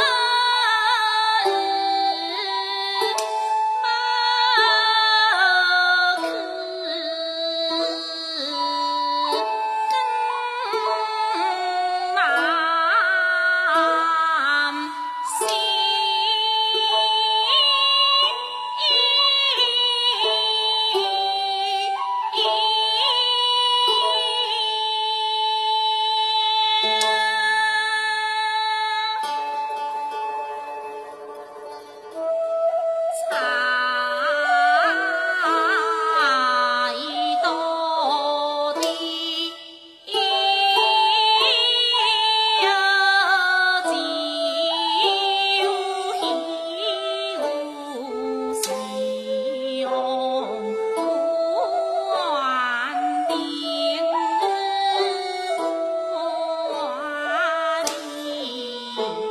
Oh. Oh.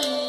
Bye.